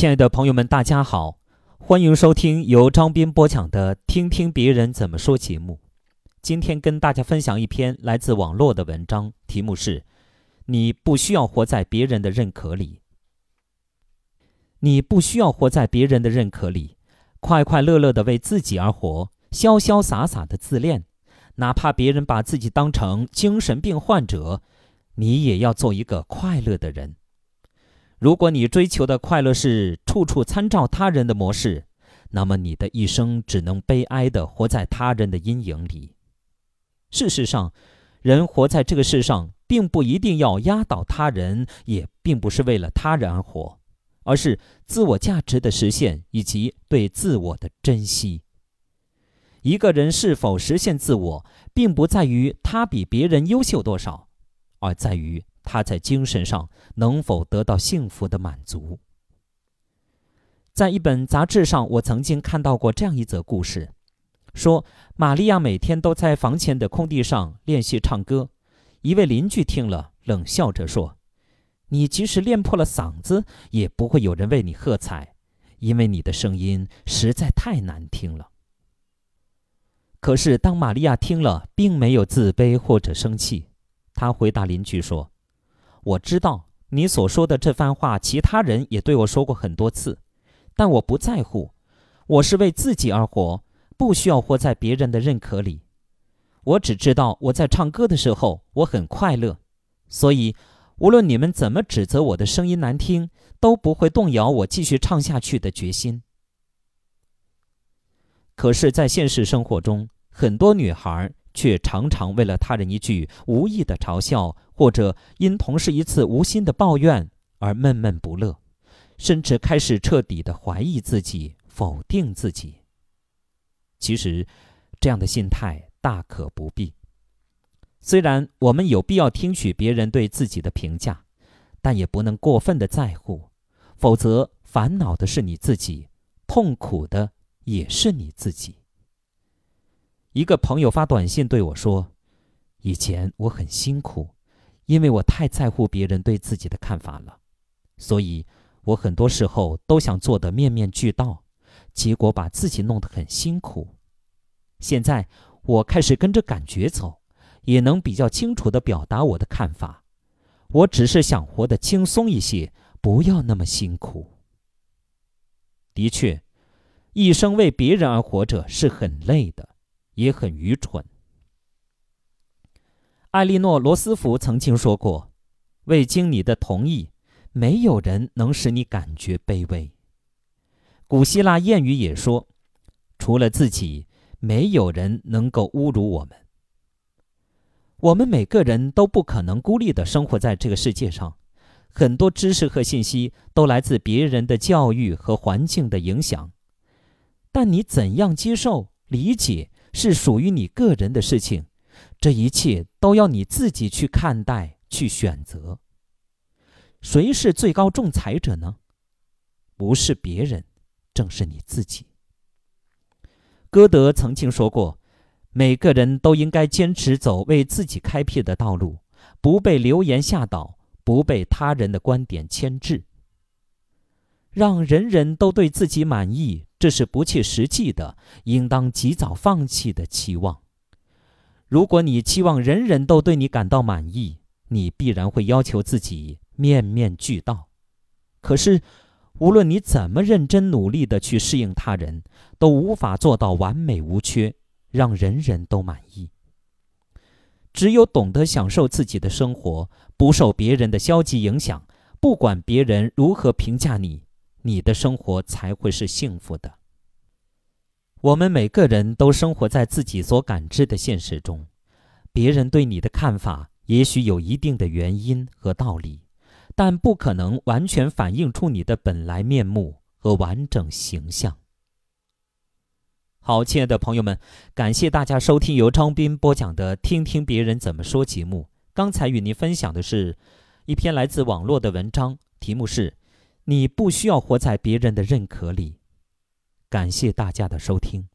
亲爱的朋友们，大家好，欢迎收听由张斌播讲的《听听别人怎么说》节目。今天跟大家分享一篇来自网络的文章，题目是“你不需要活在别人的认可里”。你不需要活在别人的认可里，快快乐乐的为自己而活，潇潇洒洒的自恋，哪怕别人把自己当成精神病患者，你也要做一个快乐的人。如果你追求的快乐是处处参照他人的模式，那么你的一生只能悲哀地活在他人的阴影里。事实上，人活在这个世上，并不一定要压倒他人，也并不是为了他人而活，而是自我价值的实现以及对自我的珍惜。一个人是否实现自我，并不在于他比别人优秀多少，而在于。他在精神上能否得到幸福的满足？在一本杂志上，我曾经看到过这样一则故事，说玛利亚每天都在房前的空地上练习唱歌。一位邻居听了，冷笑着说：“你即使练破了嗓子，也不会有人为你喝彩，因为你的声音实在太难听了。”可是，当玛利亚听了，并没有自卑或者生气，她回答邻居说。我知道你所说的这番话，其他人也对我说过很多次，但我不在乎。我是为自己而活，不需要活在别人的认可里。我只知道我在唱歌的时候我很快乐，所以无论你们怎么指责我的声音难听，都不会动摇我继续唱下去的决心。可是，在现实生活中，很多女孩。却常常为了他人一句无意的嘲笑，或者因同事一次无心的抱怨而闷闷不乐，甚至开始彻底的怀疑自己、否定自己。其实，这样的心态大可不必。虽然我们有必要听取别人对自己的评价，但也不能过分的在乎，否则烦恼的是你自己，痛苦的也是你自己。一个朋友发短信对我说：“以前我很辛苦，因为我太在乎别人对自己的看法了，所以我很多时候都想做得面面俱到，结果把自己弄得很辛苦。现在我开始跟着感觉走，也能比较清楚地表达我的看法。我只是想活得轻松一些，不要那么辛苦。的确，一生为别人而活着是很累的。”也很愚蠢。艾莉诺·罗斯福曾经说过：“未经你的同意，没有人能使你感觉卑微。”古希腊谚语也说：“除了自己，没有人能够侮辱我们。”我们每个人都不可能孤立的生活在这个世界上，很多知识和信息都来自别人的教育和环境的影响。但你怎样接受、理解？是属于你个人的事情，这一切都要你自己去看待、去选择。谁是最高仲裁者呢？不是别人，正是你自己。歌德曾经说过：“每个人都应该坚持走为自己开辟的道路，不被流言吓倒，不被他人的观点牵制。让人人都对自己满意。”这是不切实际的，应当及早放弃的期望。如果你期望人人都对你感到满意，你必然会要求自己面面俱到。可是，无论你怎么认真努力的去适应他人，都无法做到完美无缺，让人人都满意。只有懂得享受自己的生活，不受别人的消极影响，不管别人如何评价你。你的生活才会是幸福的。我们每个人都生活在自己所感知的现实中，别人对你的看法也许有一定的原因和道理，但不可能完全反映出你的本来面目和完整形象。好，亲爱的朋友们，感谢大家收听由张斌播讲的《听听别人怎么说》节目。刚才与您分享的是一篇来自网络的文章，题目是。你不需要活在别人的认可里。感谢大家的收听。